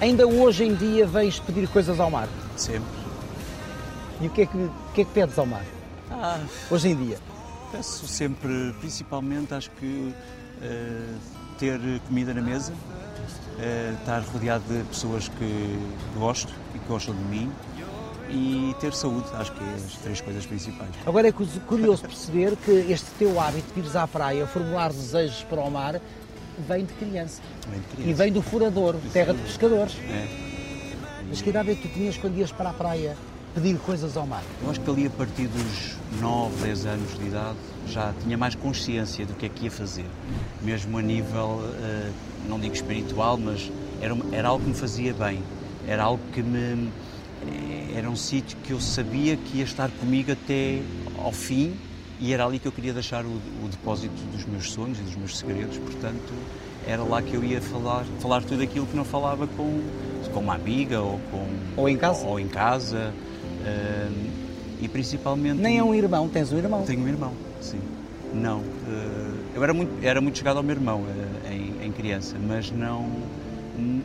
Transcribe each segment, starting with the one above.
Ainda hoje em dia vens pedir coisas ao mar? Sempre. E o que é que, o que, é que pedes ao mar? Ah, Hoje em dia? peço sempre, principalmente, acho que eh, ter comida na mesa, eh, estar rodeado de pessoas que gosto e que gostam de mim e ter saúde, acho que é as três coisas principais. Agora é curioso perceber que este teu hábito de ires à praia, formular desejos para o mar, vem de criança. Bem de E criança. vem do Furador, terra de pescadores. É. Mas que idade é que tu tinhas quando ias para a praia pedir coisas ao mar? Eu acho que ali a partir dos 9, 10 anos de idade já tinha mais consciência do que é que ia fazer. Mesmo a nível, eh, não digo espiritual, mas era, era algo que me fazia bem. Era algo que me. eh, Era um sítio que eu sabia que ia estar comigo até ao fim e era ali que eu queria deixar o, o depósito dos meus sonhos e dos meus segredos. Portanto, era lá que eu ia falar, falar tudo aquilo que não falava com, com uma amiga ou com. Ou em casa. Ou, em casa. eh, e principalmente. Nem é um irmão, tens um irmão. Tenho um irmão, sim. Não. eh, eu era muito, era muito chegado ao meu irmão eh, em, em criança, mas não.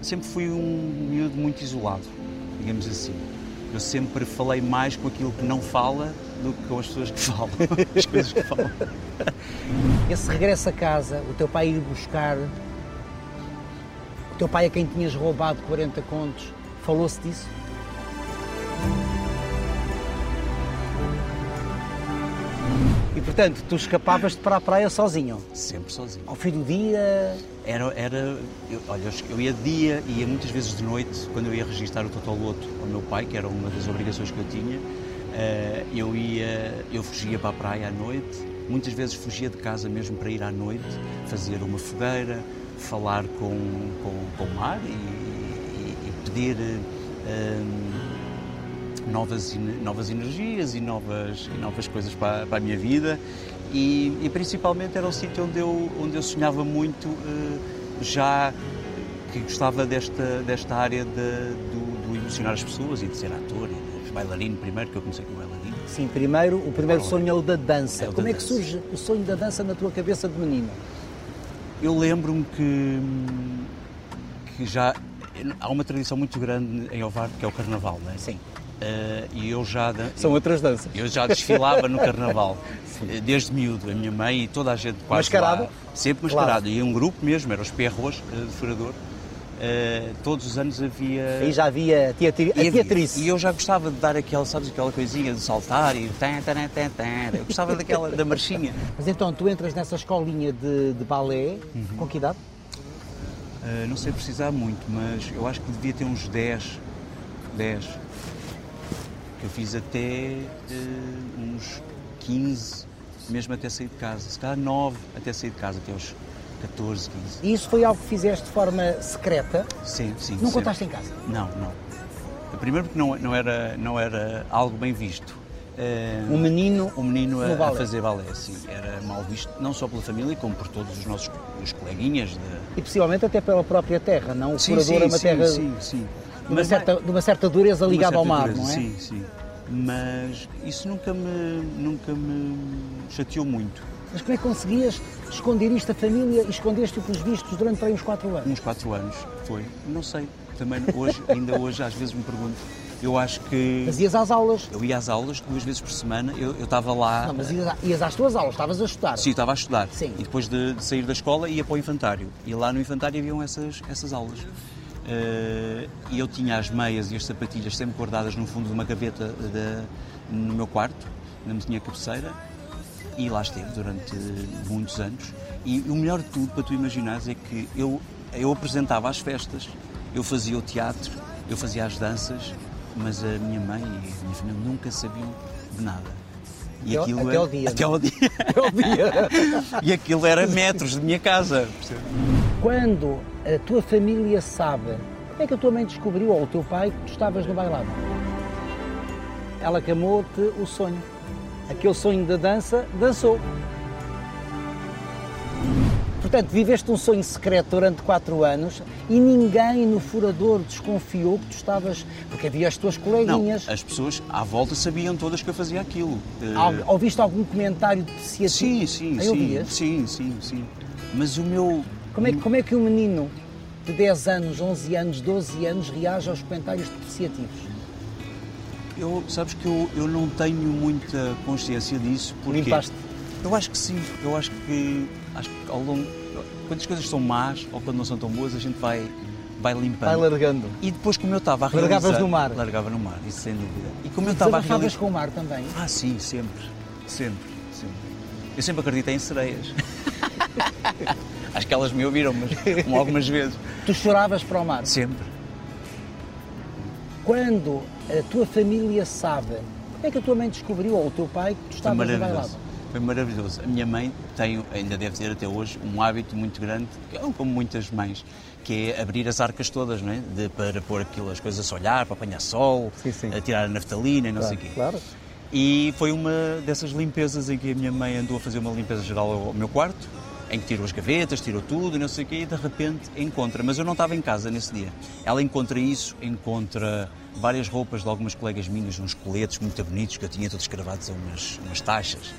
Sempre fui um miúdo muito isolado, digamos assim. Eu sempre falei mais com aquilo que não fala do que com as pessoas que falam. As coisas que falam. Esse regresso a casa, o teu pai ir buscar, o teu pai a quem tinhas roubado 40 contos, falou-se disso? E portanto, tu escapavas-te para a praia sozinho. Sempre sozinho. Ao fim do dia, Era, era eu, olha, eu ia de dia e ia muitas vezes de noite, quando eu ia registrar o Totoloto ao meu pai, que era uma das obrigações que eu tinha, eh, eu ia, eu fugia para a praia à noite, muitas vezes fugia de casa mesmo para ir à noite, fazer uma fogueira, falar com, com, com o mar e, e- e pedir eh, novas, novas energias e novas, e novas coisas para, para a minha vida. E, e principalmente era o sítio onde eu, onde eu sonhava muito eh, já que gostava desta, desta área de, do, do emocionar as pessoas e de ser ator bailarino primeiro, que eu comecei como bailarino. sim, primeiro, o primeiro sonho é o da dança. É o da Como é que dança. surge o sonho da dança na tua cabeça de menino? Eu lembro-me que, que já há uma tradição muito grande em Ovar, que é o Carnaval, não é? Sim. Eh, e eu já... da- São outras danças. Eu já desfilava no carnaval, eh, desde miúdo. A minha mãe e toda a gente quase Mascarado? lá, sempre Claro. mascarado. E um grupo mesmo, era os Perros eh, de Furador. Eh, todos os anos havia... Aí já havia teatri... a e havia- teatrice. E eu já gostava de dar aquela, sabes, aquela coisinha de saltar e... Tan, tan, tan, tan. Eu gostava daquela, da marchinha. Mas então tu entras nessa escolinha de, de balé, Uhum. com que idade? Eh, não sei precisar muito, mas eu acho que devia ter uns 10. 10. Que eu fiz até eh, uns 15, mesmo até sair de casa. Se calhar 9 até sair de casa, até aos 14, 15. E isso foi algo que fizeste de forma secreta? Sim, sim. Não sempre. contaste em casa? Não, não. Primeiro porque não, não, era, não era algo bem visto. Eh, Um menino um menino no a, a balé. fazer balé, sim. Era mal visto, não só pela família, como por todos os nossos os coleguinhas. De... E possivelmente até pela própria terra, não? O Sim, furador é uma sim, terra sim, sim. De, uma certa, de uma certa dureza ligada ao certa mar, dureza, não é? Sim, sim. Mas isso nunca me, nunca me chateou muito. Mas como é que conseguias esconder isto da família e escondeste-o pelos vistos durante aí uns 4 anos? Uns quatro anos foi. Não sei. Também hoje, ainda hoje, às vezes me pergunto. Eu acho que. Mas ias às aulas? Eu ia às aulas duas vezes por semana. Eu estava lá. Não, mas ias, ias às tuas aulas, estavas a estudar. Sim, estava a estudar. Sim. E depois de, de sair da escola ia para o infantário. E lá no infantário haviam essas, essas aulas. Eh, e eu tinha as meias e as sapatilhas sempre guardadas no fundo de uma gaveta de- no meu quarto, na minha cabeceira. E lá esteve durante muitos anos. E o melhor de tudo, para tu imaginares, é que eu, eu apresentava as festas, eu fazia o teatro, eu fazia as danças, mas a minha mãe e a minha família nunca sabiam de nada. E Até ao- até ao dia, Até ao dia. Até ao dia. E aquilo era metros de minha casa. Quando a tua família sabe, como é que a tua mãe descobriu, ou o teu pai, que tu estavas no bailado? Ela camou-te o sonho. Aquele sonho da dança, dançou. Portanto, viveste um sonho secreto durante quatro anos e ninguém no furador desconfiou que tu estavas. Porque havia as tuas Não, coleguinhas. as pessoas à volta sabiam todas que eu fazia aquilo. Eh, Al- Ouviste algum comentário depreciativo? Sim, sim, Aí sim. ouvias? Sim, sim, sim. Mas o meu. Como é, que- como é que um menino de 10 anos, 11 anos, 12 anos reage aos comentários depreciativos? Eu, sabes que eu, eu não tenho muita consciência disso. Porque Limpaste? Eu acho que sim. Eu acho que, acho que ao longo. Quando as coisas são más ou quando não são tão boas, a gente vai, vai limpando. Vai largando. E depois, como eu estava a Largavas realizar... no mar? Largava no mar, isso sem dúvida. E como eu estava a realizar... com o mar também? Ah, sim, sempre. Sempre, sempre. Eu sempre acreditei em sereias. acho que elas me ouviram, mas algumas vezes. Tu choravas para o mar? Sempre. Quando a tua família sabe, como é que a tua mãe descobriu, ou o teu pai, que tu estavas no maravilhoso. bailado? Foi maravilhoso. A minha mãe tem, ainda deve ter até hoje, um hábito muito grande, é como muitas mães, que é abrir as arcas todas, não é? De, para pôr aquilo, as coisas a olhar, para apanhar sol, Sim, sim. a tirar a naftalina e não sei o quê. claro. E foi uma dessas limpezas em que a minha mãe andou a fazer uma limpeza geral ao meu quarto, em que tirou as gavetas, tirou tudo e não sei o quê, e de repente encontra, mas eu não estava em casa nesse dia. Ela encontra isso, encontra várias roupas de algumas colegas minhas, uns coletes muito bonitos que eu tinha todos cravados a umas, umas taxas.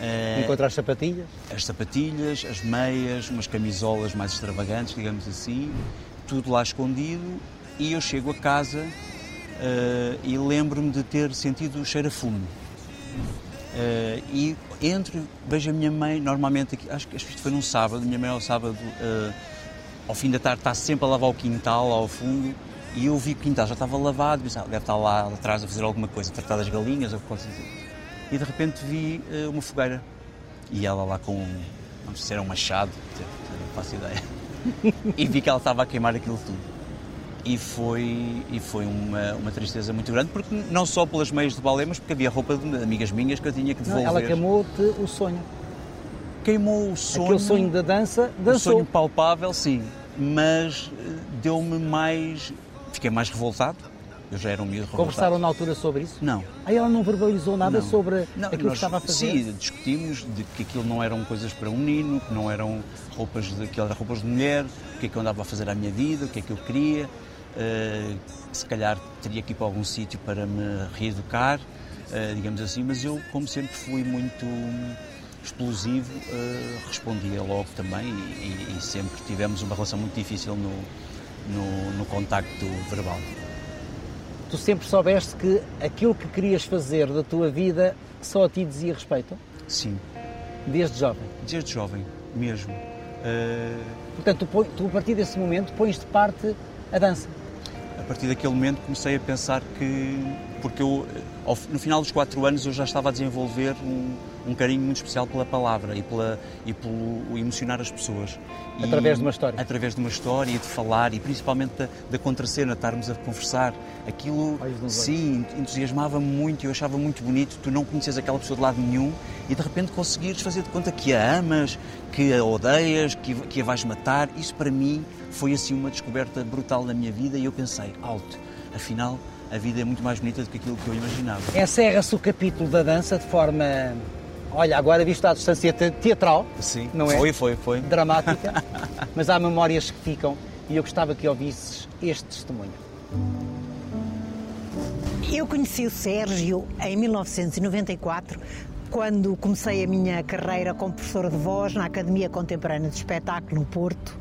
Eh, Encontrar as sapatilhas? as sapatilhas, as meias, umas camisolas mais extravagantes, digamos assim, tudo lá escondido. E eu chego a casa eh, e lembro-me de ter sentido o cheiro a fumo. Eh, e entro, vejo a minha mãe, normalmente, acho que isto foi num sábado, minha mãe ao sábado, eh, ao fim da tarde, está sempre a lavar o quintal ao fundo. E eu vi o quintal já estava lavado, pensei, "Ah, deve estar lá atrás a fazer alguma coisa, a tratar das galinhas ou coisa assim. E de repente vi eh, uma fogueira e ela lá com, não sei se era um machado, não faço ideia, e vi que ela estava a queimar aquilo tudo. E foi, e foi uma, uma tristeza muito grande, porque não só pelas meias de balé, mas porque havia roupa de amigas minhas que eu tinha que Não, devolver. ela queimou-te o sonho. Queimou o sonho, Aquele sonho da dança, o dançou. sonho palpável, sim, mas eh, deu-me mais, fiquei mais revoltado, eu já era um miúdo revoltado. Conversaram na altura sobre isso? Não, Aí ela não verbalizou nada Não. sobre Não, aquilo nós, que estava a fazer? Sim, discutimos de que aquilo não eram coisas para um menino, que não eram roupas de, que eram roupas de mulher, o que é que eu andava a fazer à minha vida, o que é que eu queria. Eh, se calhar teria que ir para algum sítio para me reeducar, eh, digamos assim, mas eu, como sempre fui muito explosivo, eh, respondia logo também e, e- sempre tivemos uma relação muito difícil no, no, no contacto verbal. Tu sempre soubeste que aquilo que querias fazer da tua vida só a ti dizia respeito? Sim, Desde jovem. desde jovem mesmo. Portanto, tu, tu a partir desse momento pões de parte a dança. A partir daquele momento comecei a pensar que, porque eu, no final dos quatro anos, eu já estava a desenvolver um, um carinho muito especial pela palavra e, pela, e pelo emocionar as pessoas. E- Através de uma história. Através de uma história e de falar e principalmente da, da contracena, estarmos a conversar. Aquilo, sim, entusiasmava-me muito, eu achava muito bonito. Tu não conheces aquela pessoa de lado nenhum e de repente conseguires fazer de conta que a amas, que a odeias, que, que a vais matar. Isso para mim foi assim uma descoberta brutal na minha vida e eu pensei, alto, afinal a vida é muito mais bonita do que aquilo que eu imaginava. Encerra-se o capítulo da dança de forma, olha, agora visto à distância te- teatral, Sim, não é? Foi, foi, foi. dramática, mas há memórias que ficam e eu gostava que ouvisses este testemunho. Eu conheci o Sérgio em 1994, quando comecei a minha carreira como professora de voz na Academia Contemporânea de Espetáculo no Porto.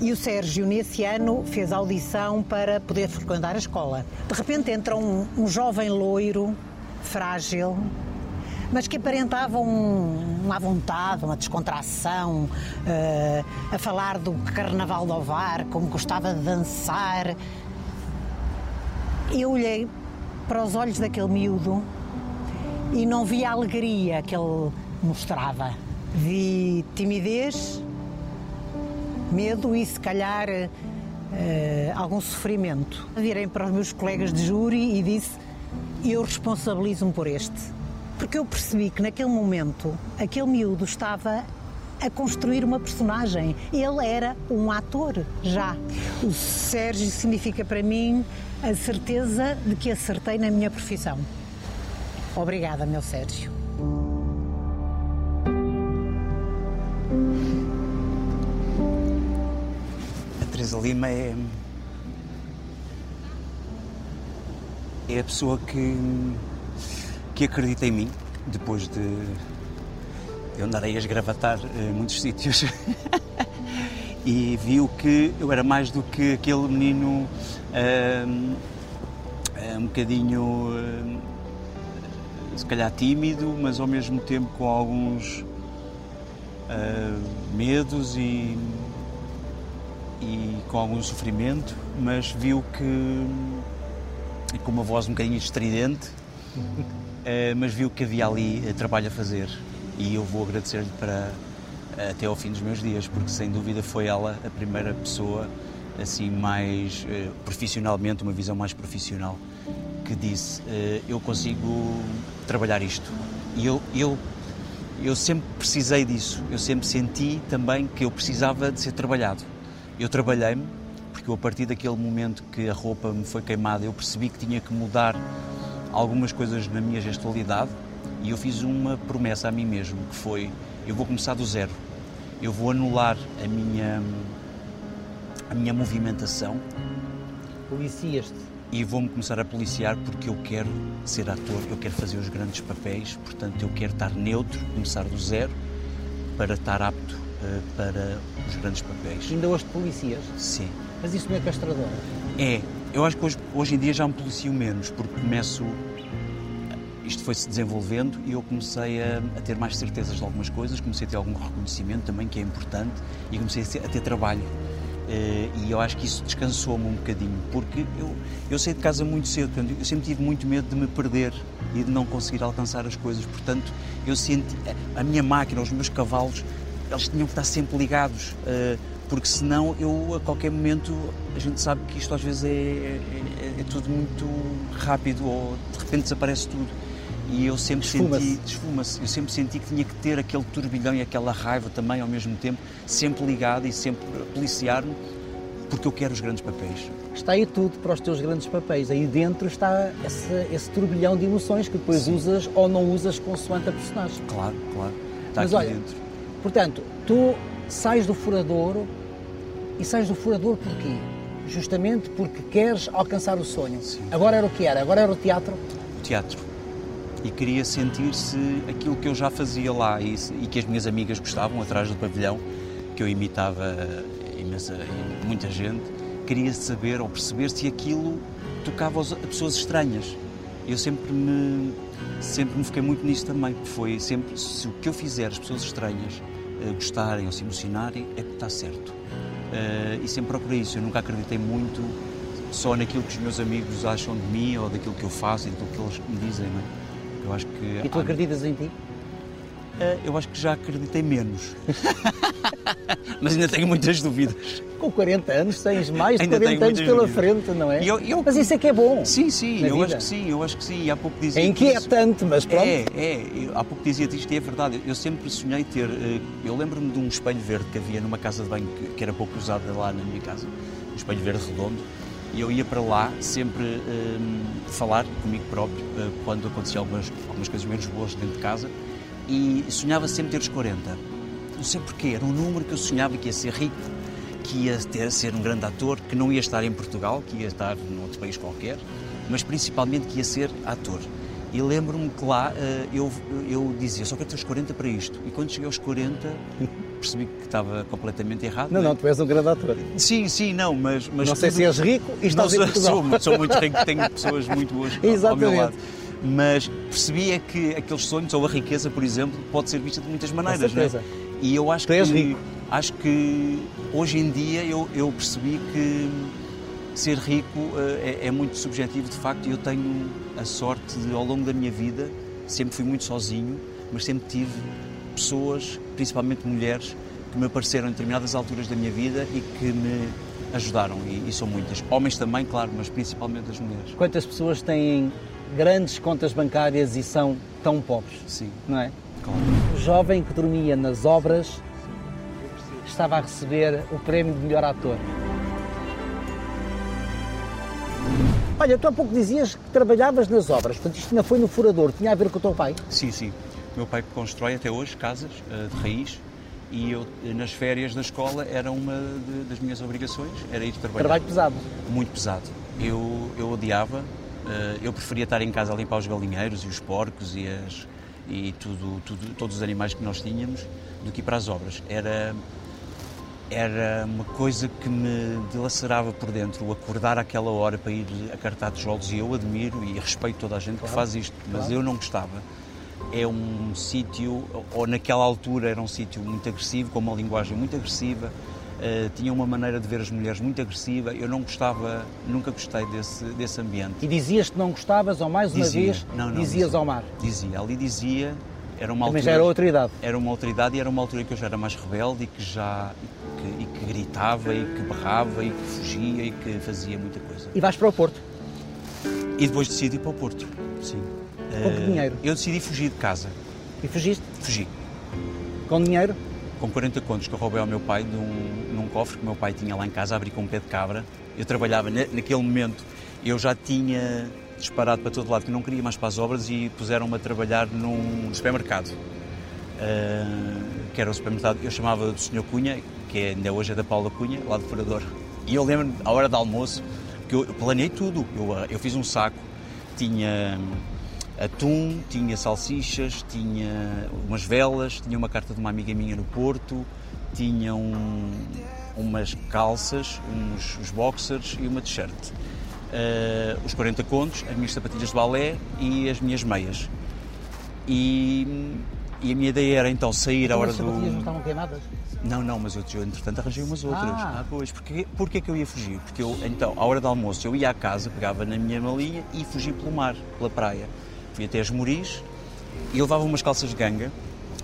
E o Sérgio, nesse ano, fez audição para poder frequentar a escola. De repente entra um, um jovem loiro, frágil, mas que aparentava um, uma vontade, uma descontração, eh, a falar do carnaval do Ovar, como gostava de dançar. Eu olhei para os olhos daquele miúdo e não vi a alegria que ele mostrava. Vi timidez, medo e, se calhar, eh, algum sofrimento. Virei para os meus colegas de júri e disse: Eu responsabilizo-me por este. Porque eu percebi que naquele momento aquele miúdo estava a construir uma personagem. Ele era um ator já. O Sérgio significa para mim a certeza de que acertei na minha profissão. Obrigada, meu Sérgio. A Teresa Lima é. É a pessoa que. Que acredita em mim, depois de. Eu andar aí a esgravatar em muitos sítios. e viu que eu era mais do que aquele menino um, um bocadinho, um, se calhar tímido, mas ao mesmo tempo com alguns uh, medos e, e com algum sofrimento, mas viu que com uma voz um bocadinho estridente, mas viu que havia ali uh, trabalho a fazer e eu vou agradecer-lhe para até ao fim dos meus dias, porque sem dúvida foi ela a primeira pessoa assim mais profissionalmente, uma visão mais profissional, que disse eu consigo trabalhar isto. E eu, eu, eu sempre precisei disso, eu sempre senti também que eu precisava de ser trabalhado. Eu trabalhei-me, porque eu, a partir daquele momento que a roupa me foi queimada, eu percebi que tinha que mudar algumas coisas na minha gestualidade e eu fiz uma promessa a mim mesmo, que foi eu vou começar do zero. Eu vou anular a minha a minha movimentação. Policias-te. E vou-me começar a policiar porque eu quero ser ator, eu quero fazer os grandes papéis, portanto eu quero estar neutro, começar do zero, para estar apto uh, para os grandes papéis. Ainda hoje policias? Sim. Mas isso não é castrador? É. Eu acho que hoje, hoje em dia já me policio menos, porque começo isto foi-se desenvolvendo e eu comecei a, a, ter mais certezas de algumas coisas, comecei a ter algum reconhecimento também, que é importante, e comecei a ter, a ter trabalho. Uh, e eu acho que isso descansou-me um bocadinho, porque eu, eu saí de casa muito cedo, portanto, eu sempre tive muito medo de me perder e de não conseguir alcançar as coisas, portanto, eu senti, a minha máquina, os meus cavalos, eles tinham que estar sempre ligados, uh, porque senão eu, a qualquer momento, a gente sabe que isto às vezes é, é, é tudo muito rápido ou de repente desaparece tudo. E eu sempre desfuma senti desfuma-se. eu sempre senti que tinha que ter aquele turbilhão e aquela raiva também ao mesmo tempo sempre ligado e sempre policiar-me porque eu quero os grandes papéis. Está aí tudo para os teus grandes papéis. Aí dentro está esse, esse turbilhão de emoções que depois Sim. usas ou não usas consoante a personagem. Claro claro. Está mas aqui olha dentro. portanto tu sais do furadouro e sais do furadouro porquê justamente porque queres alcançar o sonho Sim. agora era o que era agora era o teatro o teatro e queria sentir-se aquilo que eu já fazia lá e, e, que as minhas amigas gostavam atrás do pavilhão, que eu imitava imensa, muita gente, queria saber ou perceber se aquilo tocava a pessoas estranhas. Eu sempre me sempre me fiquei muito nisso também, foi sempre se o que eu fizer as pessoas estranhas gostarem ou se emocionarem é que está certo. Uh, e sempre procurei isso, eu nunca acreditei muito só naquilo que os meus amigos acham de mim ou daquilo que eu faço e daquilo que eles me dizem, não é? Eu acho que. E tu acreditas em ti? Eh, eu acho que já acreditei menos. Mas ainda tenho muitas dúvidas. Com 40 anos tens mais de 40 anos pela dúvidas. frente, não é? Eu, eu... Mas isso é que é bom. Sim, sim, eu vida. acho que sim, eu acho que sim. Há pouco dizia. É inquietante, mas pronto. É, é. Eu, há pouco dizia-te isto e é verdade. Eu sempre sonhei ter. Eh, eu lembro-me de um espelho verde que havia numa casa de banho que era pouco usada lá na minha casa. Um espelho verde redondo e eu ia para lá sempre um, falar comigo próprio uh, quando acontecia algumas, algumas coisas menos boas dentro de casa e sonhava sempre ter os 40. Não sei porquê, era um número que eu sonhava que ia ser rico, que ia ter, ser um grande ator, que não ia estar em Portugal, que ia estar num outro país qualquer, mas principalmente que ia ser ator. E lembro-me que lá uh, eu, eu dizia, só quero ter os 40 para isto. E quando cheguei aos 40, percebi que estava completamente errado. Não, não, não, tu és um grande ator. Sim, sim, não, mas... mas não sei tudo... se és rico e estás não, em Portugal. Sou, sou muito rico, tenho pessoas muito boas Exatamente. ao meu lado. Mas percebi é que aqueles sonhos, ou a riqueza, por exemplo, pode ser vista de muitas maneiras, não é? E eu acho que... rico. Acho que hoje em dia eu, eu percebi que ser rico uh, é, é, muito subjetivo, de facto, e eu tenho a sorte de, ao longo da minha vida, sempre fui muito sozinho, mas sempre tive pessoas, principalmente mulheres, que me apareceram em determinadas alturas da minha vida e que me ajudaram, e, e são muitas. Homens também, claro, mas principalmente as mulheres. Quantas pessoas têm grandes contas bancárias e são tão pobres? Sim. Não é? Claro. O jovem que dormia nas obras estava a receber o prémio de melhor ator. Olha, tu há pouco dizias que trabalhavas nas obras, portanto isto ainda foi no furador, tinha a ver com o teu pai? Sim, sim. O meu pai constrói até hoje casas uh, de raiz e eu, nas férias da escola, era uma de, das minhas obrigações, era ir trabalhar. Trabalho pesado? Muito pesado. Eu, eu odiava, eu preferia estar em casa a limpar os galinheiros e os porcos e, as, e tudo, tudo, todos os animais que nós tínhamos do que ir para as obras. Era, era uma coisa que me dilacerava por dentro, o acordar àquela hora para ir a cartar tijolos, e eu admiro e respeito toda a gente claro, que faz isto, mas claro. eu não gostava. É um sítio, ou naquela altura era um sítio muito agressivo, com uma linguagem muito agressiva, uh, tinha uma maneira de ver as mulheres muito agressiva, eu não gostava, nunca gostei desse, desse ambiente. E dizias que não gostavas, ou mais uma dizia. vez, não, não, dizias dizia. ao mar? Dizia, ali dizia, era uma Também altura, já era outra idade. Era uma outra idade e era uma altura que eu já era mais rebelde e que já e que, e que gritava e que berrava e que fugia e que fazia muita coisa. E vais para o Porto? E depois decidi ir para o Porto, sim. Com que dinheiro? Eu decidi fugir de casa. E fugiste? Fugi. Com dinheiro? Com 40 contos que eu roubei ao meu pai num, num cofre que o meu pai tinha lá em casa, abri com um pé de cabra. Eu trabalhava, naquele momento, eu já tinha disparado para todo lado, que não queria mais para as obras e puseram-me a trabalhar num supermercado. Uh, que era o supermercado, eu chamava do Sr. Cunha, que é, ainda hoje é da Paula Cunha, lá do Furador. E eu lembro, à hora do almoço, que eu planeei tudo. Eu, eu fiz um saco, tinha atum, tinha salsichas, tinha umas velas, tinha uma carta de uma amiga minha no Porto, tinha um, umas calças, uns, uns boxers e uma t-shirt. Uh, os 40 contos, as minhas sapatilhas de balé e as minhas meias. E, e a minha ideia era então sair à hora do. As sapatilhas não estavam queimadas? Não, não, mas eu, eu entretanto arranjei umas outras. Ah, ah pois, porque, porque é que eu ia fugir? Porque eu, então, à hora do almoço, eu ia à casa, pegava na minha malinha e fugia pelo mar, pela praia. Fui até as Moris e levava umas calças de ganga,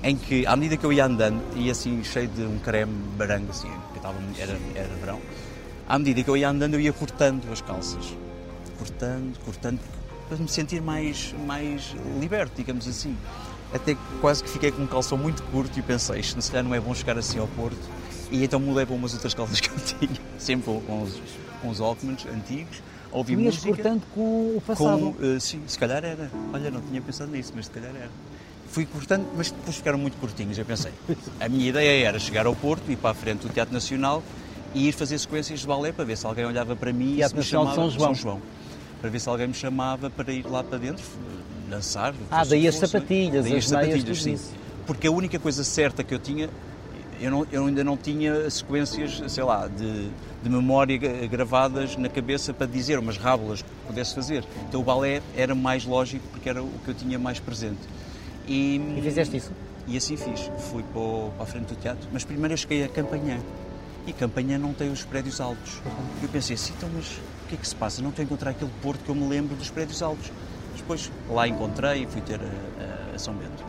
em que, à medida que eu ia andando, ia assim cheio de um creme barango, assim, que estava, era, era verão, à medida que eu ia andando, eu ia cortando as calças. Cortando, cortando, para me sentir mais, mais liberto, digamos assim. Até quase que fiquei com um calção muito curto e pensei, isto se calhar não é bom chegar assim ao Porto. E então mudei para umas outras calças que eu tinha, sempre com os, com os antigos. Ouvi tu música. cortando com o passado? Com, uh, sim, se calhar era. Olha, não tinha pensado nisso, mas se calhar era. Fui cortando, mas depois ficaram muito curtinhos. Eu pensei, a minha ideia era chegar ao Porto, ir para a frente do Teatro Nacional e ir fazer sequências de balé para ver se alguém olhava para mim Teatro e se me chamava São João. São João. Para ver se alguém me chamava para ir lá para dentro, dançar. Ah, daí as sapatilhas, daí as, as sapatilhas, sim. Porque a única coisa certa que eu tinha, eu, não, eu ainda não tinha sequências, sei lá, de, de memória gravadas na cabeça para dizer umas rábulas que pudesse fazer. Então o balé era mais lógico porque era o que eu tinha mais presente. E, e fizeste isso? E assim fiz. Fui para, a frente do teatro, mas primeiro eu cheguei a Campanhã. E Campanhã não tem os prédios altos. Eu pensei assim, então, mas o que é que se passa? Não estou a encontrar aquele porto que eu me lembro dos prédios altos. Depois lá encontrei e fui ter a, a, São Bento.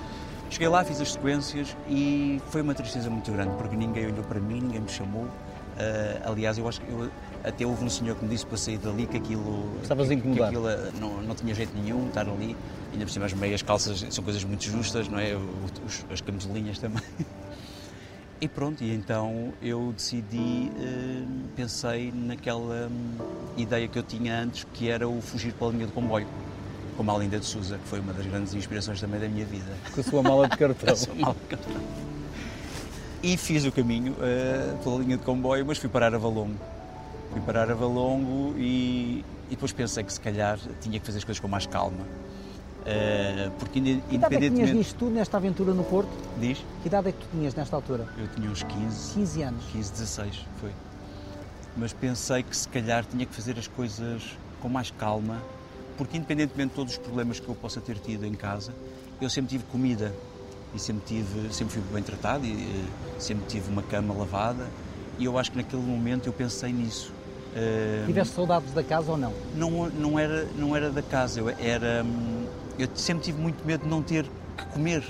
Cheguei lá, fiz as sequências e foi uma tristeza muito grande porque ninguém olhou para mim, ninguém me chamou. Uh, aliás, eu acho que eu, até houve um senhor que me disse para sair dali que aquilo, Estavas que, que aquilo não, não tinha jeito nenhum estar ali. Ainda por cima as meias calças são coisas muito justas, não é? Os, as camisolinhas também. E pronto, e então eu decidi, uh, pensei naquela um, ideia que eu tinha antes, que era o fugir pela linha de comboio, como a Linda de Souza, que foi uma das grandes inspirações também da minha vida. Com a sua mala de cartão. a sua mala de cartão. E fiz o caminho uh, pela linha de comboio, mas fui parar a Valongo. Fui parar a Valongo e, e depois pensei que se calhar tinha que fazer as coisas com mais calma Uh, porque independentemente... Que idade é que tinhas tudo, nesta aventura no Porto? Diz? Que idade é que tu tinhas nesta altura? Eu tinha uns 15. 15 anos? 15, 16, foi. Mas pensei que se calhar tinha que fazer as coisas com mais calma, porque independentemente de todos os problemas que eu possa ter tido em casa, eu sempre tive comida e sempre tive, sempre fui bem tratado e uh, sempre tive uma cama lavada e eu acho que naquele momento eu pensei nisso. Uh, Tiveste saudades da casa ou não? Não, não era, não era da casa, eu era hum, eu sempre tive muito medo de não ter que comer.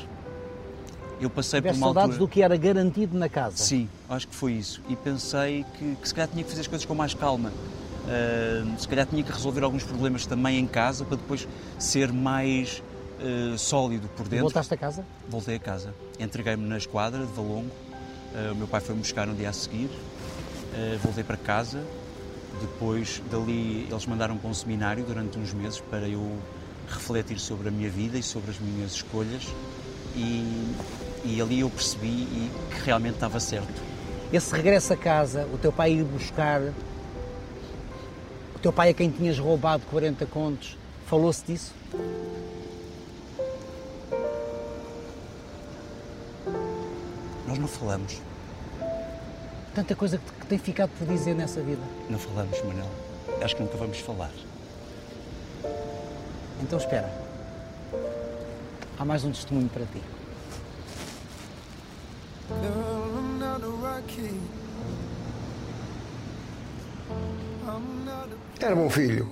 Eu passei Tiveste por uma saudades altura... do que era garantido na casa? Sim, acho que foi isso. E pensei que, que se calhar tinha que fazer as coisas com mais calma. Uh, se calhar tinha que resolver alguns problemas também em casa para depois ser mais uh, sólido por dentro. Voltaste a casa? Voltei a casa. Entreguei-me na esquadra de Valongo. Uh, o meu pai foi-me buscar no dia a seguir. voltei para casa. Depois dali eles mandaram para um seminário durante uns meses para eu refletir sobre a minha vida e sobre as minhas escolhas e, e ali eu percebi que realmente estava certo. Esse regresso a casa, o teu pai ir buscar, o teu pai a quem tinhas roubado 40 contos, falou-se disso? Nós não falamos. Tanta coisa que, que tem ficado por dizer nessa vida. Não falamos, Manel. Acho que nunca vamos falar. Então espera. Há mais um testemunho para ti. Era bom filho.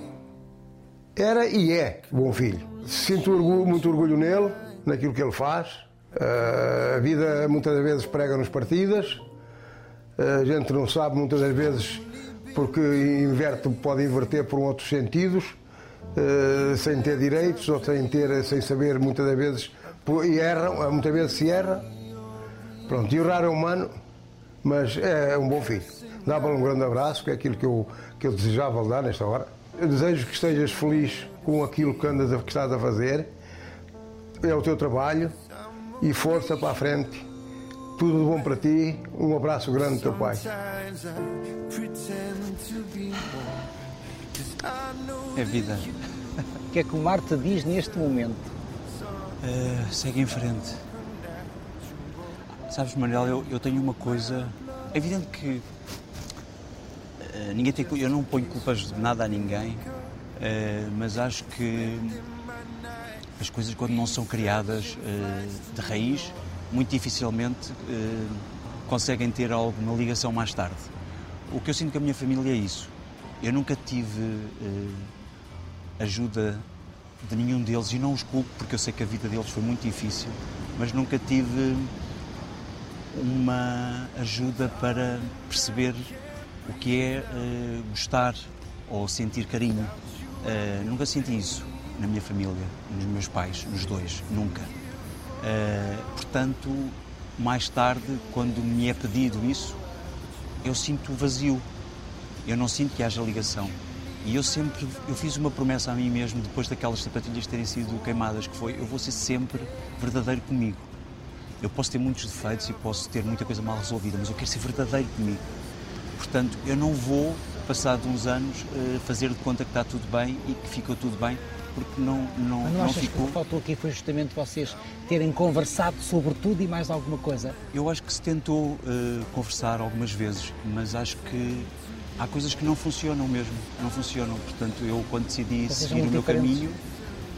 Era e é bom filho. Sinto orgulho, muito orgulho nele, naquilo que ele faz. Uh, a vida muitas vezes prega nos partidas. Uh, a gente não sabe muitas das vezes porque inverte, pode inverter por outros sentidos, uh, sem ter direitos ou sem, ter, sem saber muitas das vezes. E erram, muitas vezes se erra. Pronto, e o raro é humano, mas é um bom filho. Dá-lhe um grande abraço, que é aquilo que eu, que eu desejava lhe dar nesta hora. Eu desejo que estejas feliz com aquilo que, andas a, que estás a fazer. É o teu trabalho e força para a frente. Tudo de bom para ti. Um abraço grande do teu pai. É vida. O que é que o mar te diz neste momento? Uh, segue em frente. Sabes, Manuel, eu, eu tenho uma coisa. É evidente que ninguém tem, eu não ponho culpas de nada a ninguém, uh, mas acho que as coisas, quando não são criadas de raiz, muito dificilmente conseguem ter alguma ligação mais tarde. O que eu sinto com a minha família é isso. Eu nunca tive ajuda de nenhum deles e não os culpo porque eu sei que a vida deles foi muito difícil, mas nunca tive uma ajuda para perceber o que é uh, gostar ou sentir carinho. Uh, nunca senti isso na minha família, nos meus pais, nos dois, nunca. Uh, portanto, mais tarde, quando me é pedido isso, eu sinto vazio. Eu não sinto que haja ligação. E eu sempre, eu fiz uma promessa a mim mesmo depois daquelas sapatilhas terem sido queimadas, que foi, eu vou ser sempre verdadeiro comigo. Eu posso ter muitos defeitos e posso ter muita coisa mal resolvida, mas eu quero ser verdadeiro comigo. Portanto, eu não vou, passado uns anos, eh, fazer de conta que está tudo bem e que ficou tudo bem, porque não, não, mas não, não ficou. Que o que faltou aqui foi justamente vocês terem conversado sobre tudo e mais alguma coisa? Eu acho que se tentou uh, conversar algumas vezes, mas acho que há coisas que não funcionam mesmo, não funcionam. Portanto, eu quando decidi Vocês seguir o meu diferentes. caminho,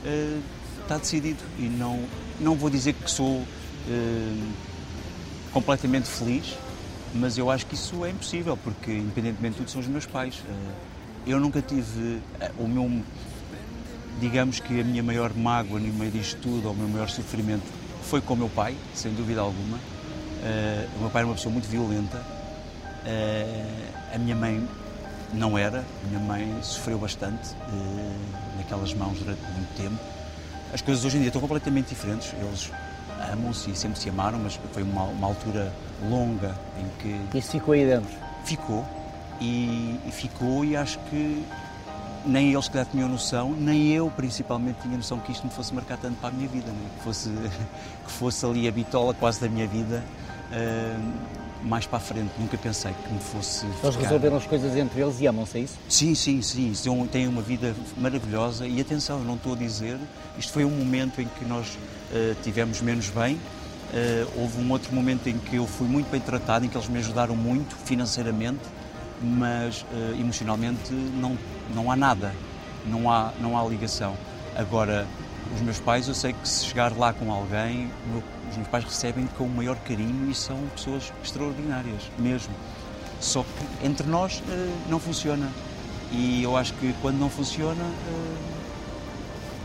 uh, está decidido e não não vou dizer que sou uh, completamente feliz, mas eu acho que isso é impossível porque independentemente de tudo são os meus pais. Uh, eu nunca tive o meu digamos que a minha maior mágoa no meio disto tudo, ou o meu maior sofrimento foi com o meu pai, sem dúvida alguma. o meu pai era uma pessoa muito violenta, a minha mãe não era, a minha mãe sofreu bastante naquelas mãos durante muito tempo. As coisas hoje em dia estão completamente diferentes, eles amam-se e sempre se amaram, mas foi uma, uma, altura longa em que. Isso ficou aí dentro? Ficou, e, e ficou, e acho que nem eles que tinham noção, nem eu principalmente tinha noção que isto me fosse marcar tanto para a minha vida, né? que, fosse, que fosse ali a bitola quase da minha vida. Uh, mais para a frente. Nunca pensei que me fosse. Eles ficar... resolveram as coisas entre eles e amam-se, é isso? Sim, sim, sim. Têm uma vida maravilhosa e atenção, eu não estou a dizer. Isto foi um momento em que nós uh, tivemos menos bem. Uh, houve um outro momento em que eu fui muito bem tratado, em que eles me ajudaram muito financeiramente, mas uh, emocionalmente não, não há nada, não há, não há ligação. Agora, os meus pais, eu sei que se chegar lá com alguém, os meus pais recebem com o maior carinho e são pessoas extraordinárias, mesmo. Só que entre nós eh, não funciona. E eu acho que quando não funciona, eh,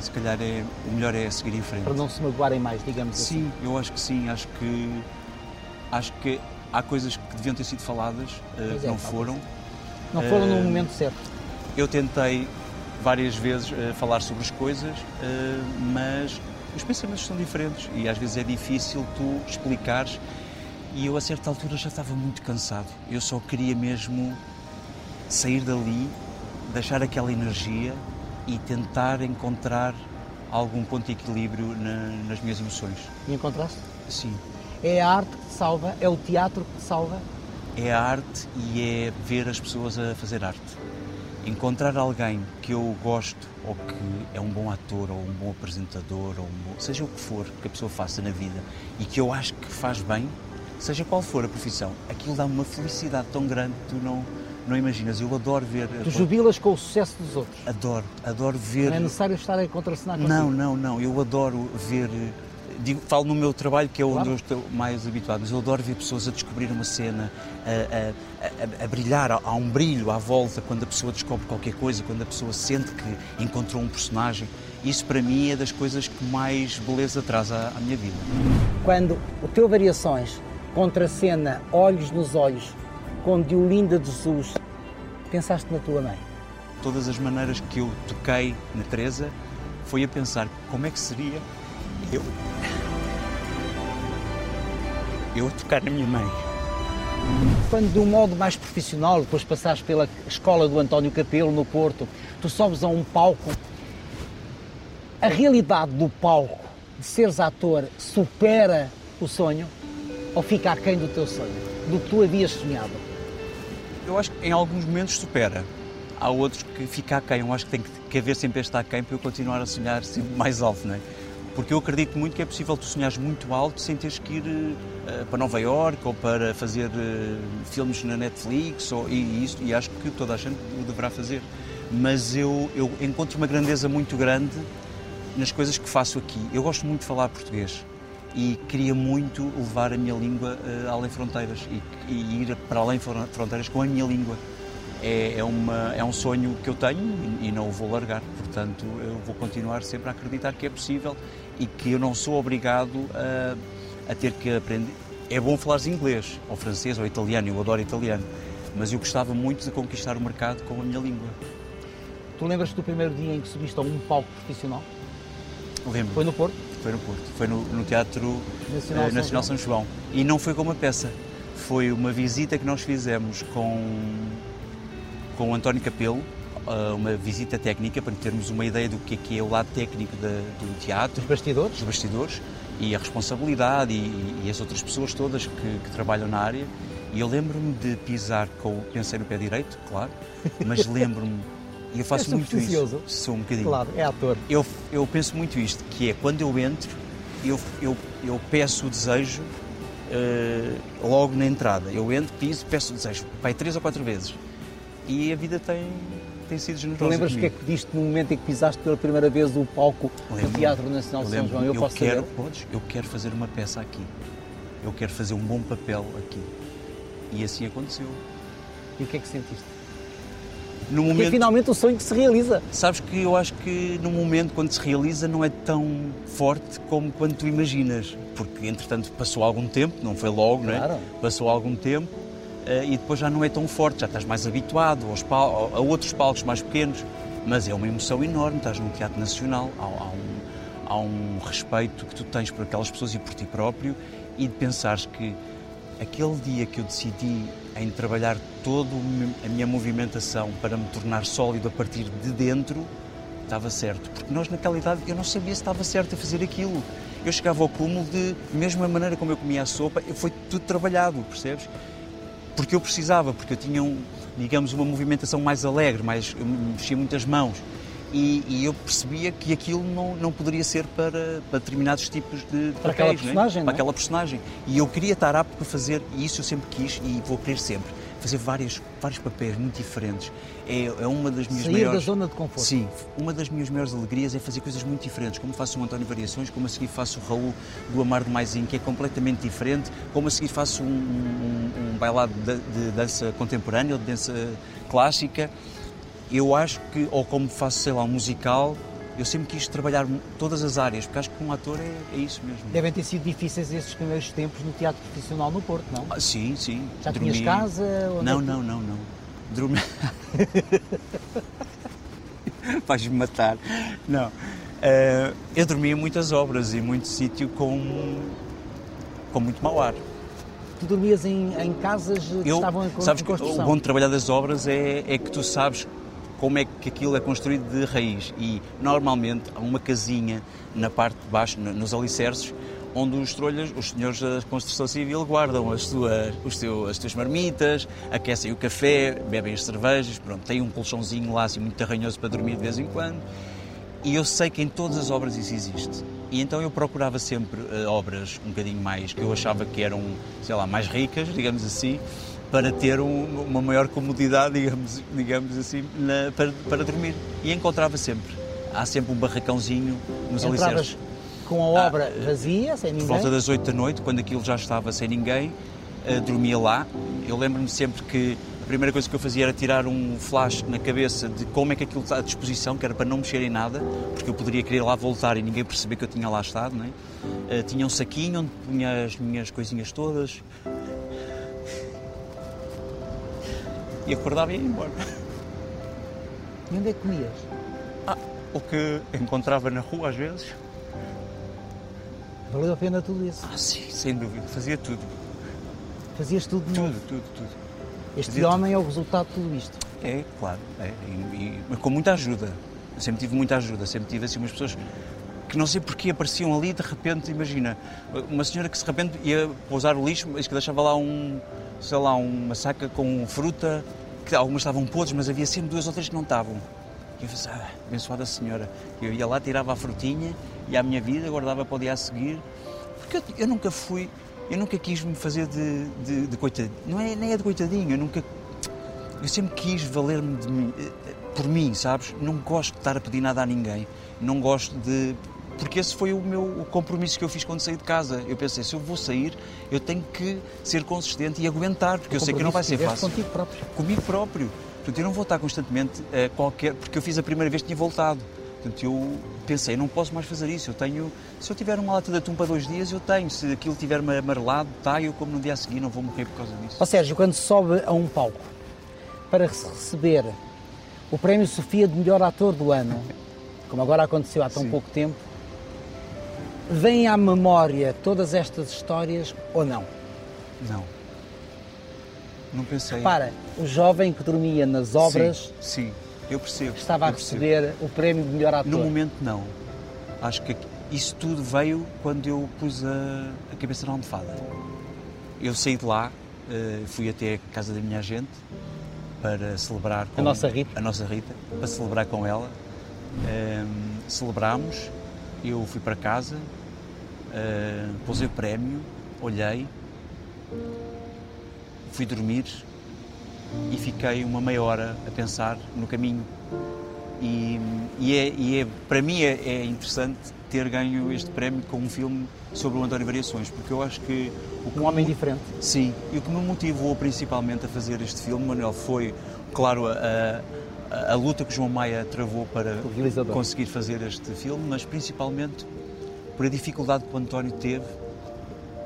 se calhar é, o melhor é seguir em frente. Para não se magoarem mais, digamos sim, assim. Sim, eu acho que sim. Acho que, acho que há coisas que deviam ter sido faladas, uh, é, não foram. Não foram uh, no momento certo. Eu tentei várias vezes uh, falar sobre as coisas, mas os pensamentos são diferentes e às vezes é difícil tu explicares. E eu, a certa altura, já estava muito cansado. Eu só queria mesmo sair dali, deixar aquela energia e tentar encontrar algum ponto de equilíbrio na, nas minhas emoções. E encontraste? Sim. É a arte que te salva? É o teatro que te salva? É a arte e é ver as pessoas a fazer arte encontrar alguém que eu gosto ou que é um bom ator ou um bom apresentador ou um bom, seja o que for que a pessoa faça na vida e que eu acho que faz bem seja qual for a profissão, aquilo dá uma felicidade tão grande que tu não, não imaginas. Eu adoro ver. Tu jubilas com o sucesso dos outros. Adoro, adoro ver. Não é necessário estar a contracenar contigo. Não, não, não. Eu adoro ver. Digo, falo no meu trabalho, que é onde claro. eu estou mais habituado, mas eu adoro ver pessoas a descobrir uma cena, a, a, a, a, brilhar. Há um brilho à volta quando a pessoa descobre qualquer coisa, quando a pessoa sente que encontrou um personagem. Isso para mim é das coisas que mais beleza traz à, à minha vida. Quando o teu Variações contracena Olhos nos Olhos com Diolinda de Jesus, pensaste na tua mãe? Todas as maneiras que eu toquei na Teresa foi a pensar como é que seria eu eu a tocar na minha mãe. Quando de um modo mais profissional, depois passares pela escola do António Capelo no Porto, tu sobes a um palco, a realidade do palco, de seres ator, supera o sonho ou fica aquém do teu sonho, do que tu havias sonhado? Eu acho que em alguns momentos supera. Há outros que fica aquém. Eu acho que tem que haver sempre este aquém para eu continuar a sonhar sempre mais alto, não é? Porque eu acredito muito que é possível tu sonhares muito alto sem teres que ir uh, para Nova York ou para fazer uh, filmes na Netflix ou, e, isso, e acho que toda a gente o deverá fazer. Mas eu, eu encontro uma grandeza muito grande nas coisas que faço aqui. Eu gosto muito de falar português e queria muito levar a minha língua uh, além fronteiras e, e, ir para além fronteiras com a minha língua. É, é, uma, é um sonho que eu tenho e, e não o vou largar. Portanto, eu vou continuar sempre a acreditar que é possível e que eu não sou obrigado a, a ter que aprender. É bom falar inglês, ou francês, ou italiano, eu adoro italiano, mas eu gostava muito de conquistar o mercado com a minha língua. Tu lembras-te do primeiro dia em que subiste a um palco profissional? Lembro. Foi no Porto? Foi no Porto. Foi no, no Teatro Nacional, uh, Nacional São, São João. E não foi com uma peça. Foi uma visita que nós fizemos com, com o António Capelo, uh, uma visita técnica para termos uma ideia do que é, que é o lado técnico do teatro. Dos bastidores? Dos bastidores. E a responsabilidade e, e as outras pessoas todas que, que trabalham na área. E eu lembro-me de pisar com. Pensei no pé direito, claro, mas lembro-me e eu faço é muito isso. Sou um bocadinho. Claro, é ator. Eu, eu penso muito isto, que é quando eu entro, eu, eu, eu peço o desejo uh, logo na entrada. Eu entro, piso, peço o desejo. Pai, três ou quatro vezes. E a vida tem, tem sido generosa. lembras o que é que diste no momento em que pisaste pela primeira vez o palco Lembro. do Teatro Nacional de São João? Eu, eu posso quero, saber? Podes, eu quero fazer uma peça aqui. Eu quero fazer um bom papel aqui. E assim aconteceu. E o que é que sentiste? No momento... é finalmente o sonho que se realiza. Sabes que eu acho que no momento quando se realiza não é tão forte como quando tu imaginas, porque entretanto passou algum tempo, não foi logo, claro. não é? Passou algum tempo uh, e depois já não é tão forte, já estás mais habituado aos pal a outros palcos mais pequenos, mas é uma emoção enorme, estás num teatro nacional, há, há, um, há um respeito que tu tens por aquelas pessoas e por ti próprio e de pensares que aquele dia que eu decidi em trabalhar toda a minha movimentação para me tornar sólido a partir de dentro, estava certo. Porque nós, naquela idade, eu não sabia se estava certo a fazer aquilo. Eu chegava ao cúmulo de, mesmo a maneira como eu comia a sopa, foi tudo trabalhado, percebes? Porque eu precisava, porque eu tinha, um, digamos, uma movimentação mais alegre, mais, eu mexia muitas mãos. E, e, eu percebia que aquilo não, não poderia ser para, para determinados tipos de, para papéis, aquela é? personagem, é? para aquela personagem. E eu queria estar apto para fazer, e isso eu sempre quis e vou querer sempre, fazer vários, vários papéis muito diferentes. É, é uma das minhas Sair maiores... da zona de conforto. Sim, uma das minhas maiores alegrias é fazer coisas muito diferentes, como faço o António Variações, como a seguir faço o Raul do Amar de Maisinho, que é completamente diferente, como a seguir faço um, um, um bailado de, de dança contemporânea ou de dança clássica eu acho que, ou como faço, sei lá, um musical, eu sempre quis trabalhar todas as áreas, porque acho que um ator é, é isso mesmo. Devem ter sido difíceis esses primeiros tempos no teatro profissional no Porto, não? Ah, sim, sim. Já Dormi... tinhas casa? Não, é não, não, não. Dormi... Vais-me matar. Não. Uh, eu dormia muitas obras e muito sítio com, com muito mau ar. Tu dormias em, em casas que eu, estavam em, sabes em construção? O bom de trabalhar das obras é, é que tu sabes como é que aquilo é construído de raiz. E normalmente há uma casinha na parte de baixo, nos alicerces, onde os trolhas, os senhores da construção civil, guardam as suas, os seu, as suas marmitas, aquecem o café, bebem as cervejas, pronto, tem um colchãozinho lá assim muito arranhoso para dormir de vez em quando. E eu sei que em todas as obras isso existe. E então eu procurava sempre uh, obras um bocadinho mais, que eu achava que eram, sei lá, mais ricas, digamos assim, para ter um, uma maior comodidade, digamos, digamos assim, na, para, para dormir. E encontrava sempre. Há sempre um barracãozinho nos alicerces. com a obra vazia, sem Por ninguém? volta das 8 da noite, quando aquilo já estava sem ninguém, uh, dormia lá. Eu lembro-me sempre que a primeira coisa que eu fazia era tirar um flash na cabeça de como é que aquilo está à disposição, que era para não mexer em nada, porque eu poderia querer lá voltar e ninguém perceber que eu tinha lá estado. Não é? Uh, tinha um saquinho onde punha as minhas coisinhas todas. E acordava e ia embora. E onde é que comias? Ah, o que encontrava na rua às vezes. Valeu a pena tudo isso. Ah, sim, sem dúvida. Fazia tudo. Fazias tudo novo. Tudo, tudo, tudo. Este fazia homem é o resultado de tudo isto. É, claro. É, e, e- mas com muita ajuda. Eu sempre tive muita ajuda. Sempre tive assim umas pessoas que não sei porquê apareciam ali de repente, imagina, uma senhora que de repente ia pousar o lixo, mas que deixava lá um, sei lá, uma saca com fruta, que algumas estavam podres, mas havia sempre duas ou três que não estavam. E eu pensei, ah, abençoada senhora. Eu ia lá, tirava a frutinha e a minha vida, guardava para o dia a seguir. Porque eu, eu nunca fui, eu nunca quis me fazer de, de, de coitadinho. Não é, nem é de coitadinho, eu nunca eu sempre quis valer-me eh, por mim, sabes? Não gosto de estar a pedir nada a ninguém. Não gosto de. Porque esse foi o meu o compromisso que eu fiz quando saí de casa. Eu pensei, se eu vou sair, eu tenho que ser consistente e aguentar, porque eu sei que não vai ser fácil. contigo próprio. Comigo próprio. Portanto, eu não vou estar constantemente a qualquer. Porque eu fiz a primeira vez que tinha voltado. Portanto, eu pensei, não posso mais fazer isso. Eu tenho. Se eu tiver uma lata de atum para dois dias, eu tenho. Se aquilo tiver amarelado, tá, eu como no dia a seguir, não vou morrer por causa disso. Ó Sérgio, quando sobe a um palco para receber o prémio Sofia de melhor ator do ano, como agora aconteceu há tão pouco tempo, vêm à memória todas estas histórias ou não? Não. Não pensei. Para, o jovem que dormia nas obras Sim, sim, eu percebo. estava a eu percebo. receber o prémio de melhor ator. No momento, não. Acho que isso tudo veio quando eu pus a, a cabeça na almofada. Eu saí de lá, eh, fui até a casa da minha gente para celebrar com A nossa Rita. a nossa Rita, para celebrar com ela. Ehm, celebrámos, eu fui para casa, eh, pusei o prémio, olhei, fui dormir e fiquei uma meia hora a pensar no caminho. E, e é, e é- para mim é, é interessante ter ganho este prémio com um filme sobre o António Variações, porque eu acho que o que Um homem me- diferente. Sim, e o que me motivou principalmente a fazer este filme, Manuel, foi, claro, a, a, a luta que João Maia travou para conseguir fazer este filme, mas principalmente por a dificuldade que o António teve,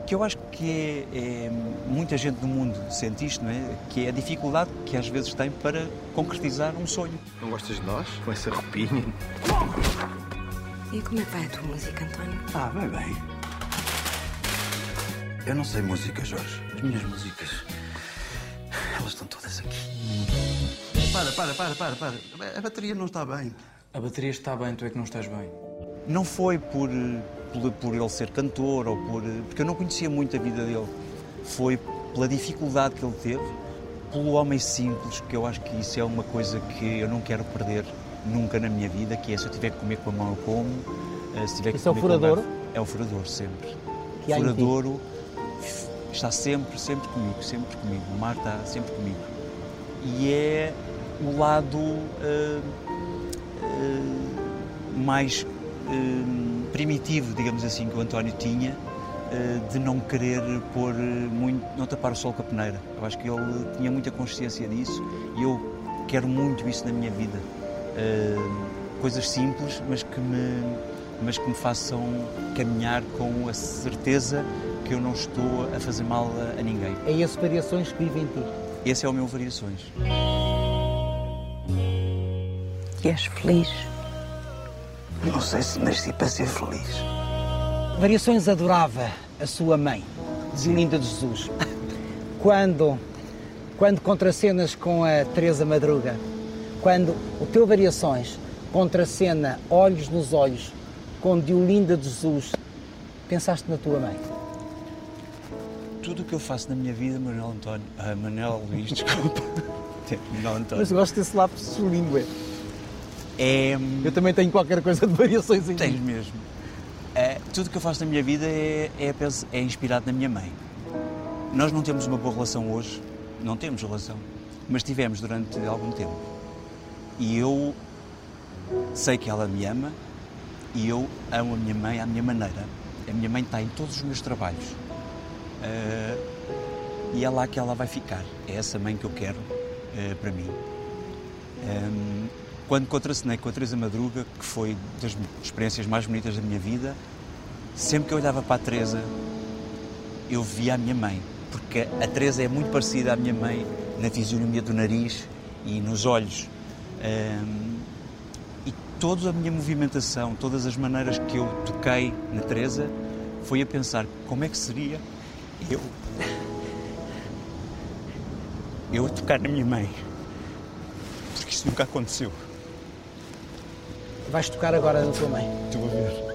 que eu acho que é, é- muita gente no mundo sente isto, não é? Que é a dificuldade que às vezes tem para concretizar um sonho. Não gostas de nós? Com essa roupinha? E como é que vai a tua música, António? Ah, vai bem. Eu não sei música, Jorge. As minhas músicas. Para, para, para, para, para. A bateria não está bem. A bateria está bem, tu é que não estás bem. Não foi por, por, por ele ser cantor ou por. porque eu não conhecia muito a vida dele. Foi pela dificuldade que ele teve, pelo homem simples, que eu acho que isso é uma coisa que eu não quero perder nunca na minha vida, que é se eu tiver que comer com a mão eu como, eh, se tiver que Isso é o comer garfo- É o furadouro, sempre. Que furadouro está sempre, sempre comigo, sempre comigo. O mar está sempre comigo. E é o lado eh, eh, mais eh, primitivo, digamos assim, que o António tinha, de não querer pôr muito, não tapar o sol com a peneira. Eu acho que ele tinha muita consciência disso e eu quero muito isso na minha vida. Coisas simples, mas que me, mas que me façam caminhar com a certeza que eu não estou a fazer mal a, a ninguém. É esse variações que vive em ti. Esse é o meu Variações. E és feliz? Não sei se nasci para ser feliz. Variações adorava a sua mãe, Zilinda de Jesus. Quando, quando contracenas com a Teresa Madruga, quando o teu Variações contracena olhos nos olhos com Diolinda de Jesus, pensaste na tua mãe. Tudo o que eu faço na minha vida, Manuel António. Ah, Manuel Luís, desculpa. Manuel António. Mas gosto desse lápis de língua. É. Eu também tenho qualquer coisa de variações em Tens mim. mesmo. É, tudo que eu faço na minha vida é, é, é inspirado na minha mãe. Nós não temos uma boa relação hoje, não temos relação, mas tivemos durante algum tempo. E eu sei que ela me ama e eu amo a minha mãe à minha maneira. A minha mãe está em todos os meus trabalhos. Uh, e é lá que ela vai ficar. É essa mãe que eu quero uh, para mim. Um, quando contracenei com a Teresa Madruga, que foi das experiências mais bonitas da minha vida, sempre que eu olhava para a Teresa, eu via a minha mãe, porque a Teresa é muito parecida à minha mãe na fisionomia do nariz e nos olhos. Um, e toda a minha movimentação, todas as maneiras que eu toquei na Teresa, foi a pensar como é que seria eu eu a tocar na minha mãe. Porque isso nunca aconteceu. Vais tocar agora na tua mãe. Estou a ver.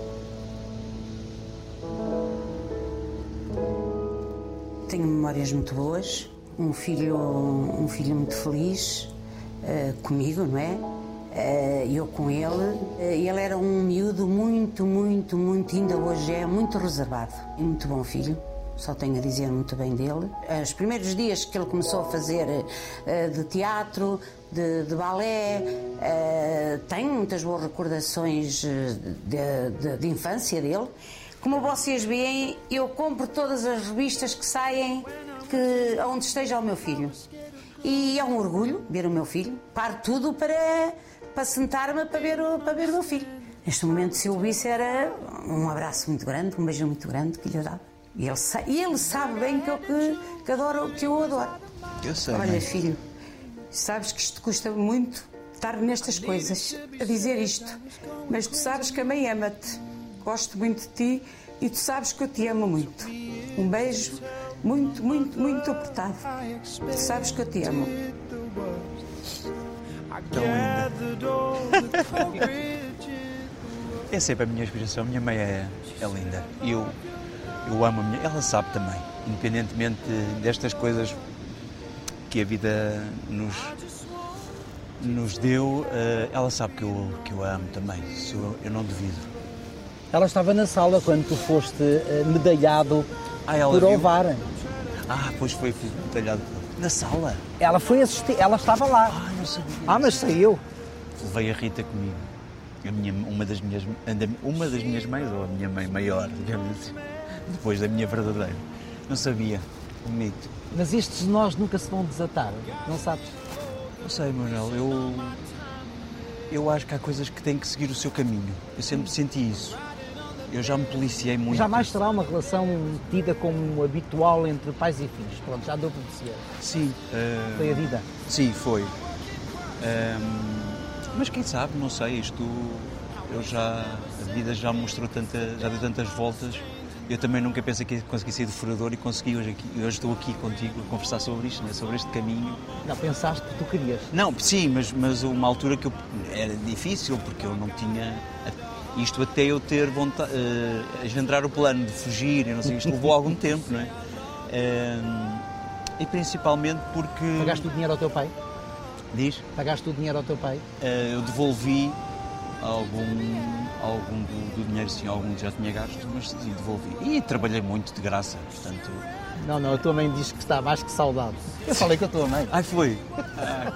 Tenho memórias muito boas, um filho, um filho muito feliz uh, comigo, não é? Uh, eu com ele. Uh, ele era um miúdo muito, muito, muito, ainda hoje é muito reservado e muito bom filho só tenho a dizer muito bem dele. Os primeiros dias que ele começou a fazer uh, de teatro, de, de balé, uh, tenho muitas boas recordações eh, de, de, de, infância dele. Como vocês veem, eu compro todas as revistas que saem que, onde esteja o meu filho. E é um orgulho ver o meu filho. Paro tudo para, para sentar-me para ver, o, para ver o meu filho. Neste momento, se eu o visse, era um abraço muito grande, um beijo muito grande que lhe dava. E ele, e ele sabe bem que eu, que, que, adoro, que eu adoro. Eu sei. Olha, filho, sabes que isto custa muito estar nestas coisas, a dizer isto. Mas tu sabes que a mãe ama-te. Gosto muito de ti e tu sabes que eu te amo muito. Um beijo muito, muito, muito apertado. Tu sabes que eu te amo. Tão linda. é sempre a minha inspiração. Minha mãe é, é linda. E eu eu amo a minha. Ela sabe também, independentemente destas coisas que a vida nos, nos deu, eh, ela sabe que eu, que eu a amo também. Isso eu, eu não duvido. Ela estava na sala quando tu foste eh, medalhado ah, por viu? Ovar. Ah, pois foi, fui medalhado na sala. Ela foi assistir, ela estava lá. Ah, não sabia. Ah, mas saiu. Levei a Rita comigo. A minha, uma, das minhas, uma das minhas mães, ou a minha mãe maior, digamos assim depois da minha verdadeira. Não sabia, o mito. Mas estes nós nunca se vão desatar, não sabes? Não sei, Manuel, eu. Eu acho que há coisas que têm que seguir o seu caminho. Eu sempre senti isso. Eu já me policiei muito. Jamais será uma relação tida como habitual entre pais e filhos. Pronto, já deu para perceber. Sim. Uh... Foi a vida? Sim, foi. Um... Mas quem sabe, não sei, isto. Eu já. A vida já mostrou tanta. já deu tantas voltas eu também nunca pensei que ia conseguir ser furador e consegui hoje, aqui, hoje estou aqui contigo a conversar sobre isto, né? sobre este caminho. Não, pensaste que tu querias? Não, sim, mas, mas uma altura que eu, era difícil porque eu não tinha isto até eu ter vontade, uh, engendrar o plano de fugir, não sei, isto levou algum tempo, não é? Uh, e principalmente porque. Pagaste o dinheiro ao teu pai? Diz? Pagaste o dinheiro ao teu pai? Uh, eu devolvi algum, algum do, do, dinheiro, sim, algum já tinha gasto, mas sim, devolvi. E trabalhei muito de graça, portanto. Não, não, a tua mãe diz que está mais que saudade. Eu falei com a tua mãe. Ai, foi? Ah,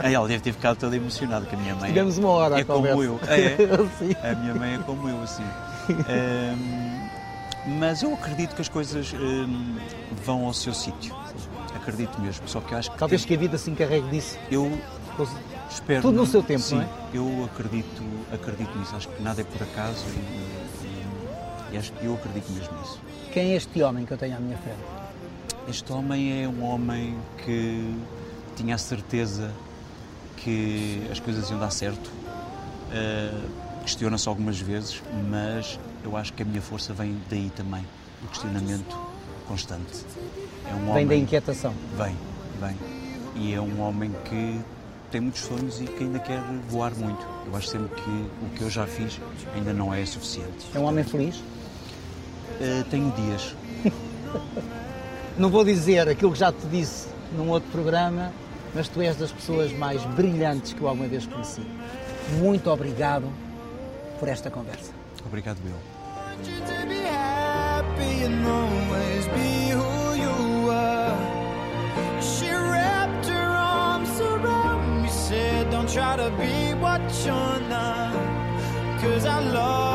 que... Ela deve ter ficado toda emocionada, que a minha mãe. Tivemos uma hora é a como conversa. eu. É, é. A minha mãe é como eu, assim. Um, mas eu acredito que as coisas um, vão ao seu sítio. Acredito mesmo. Só que eu acho que. Talvez tem... que a vida se encarregue disso. Eu Espero. Tudo no seu tempo, sim, é? Eu acredito, acredito nisso. Acho que nada é por acaso e, e, e acho que eu acredito mesmo nisso. Quem é este homem que eu tenho à minha frente? Este homem é um homem que tinha a certeza que as coisas iam dar certo. Uh, Questiona-se algumas vezes, mas eu acho que a minha força vem daí também, do questionamento constante. É um vem homem, da inquietação? Vem, vem. E é um homem que tem muitos sonhos e que ainda quer voar muito. Eu acho sempre que o que eu já fiz ainda não é suficiente. É um homem feliz? Uh, tenho dias. não vou dizer aquilo que já te disse num outro programa, mas tu és das pessoas mais brilhantes que eu alguma vez conheci. Muito obrigado por esta conversa. Obrigado, eu. To be what you're not. Cause I love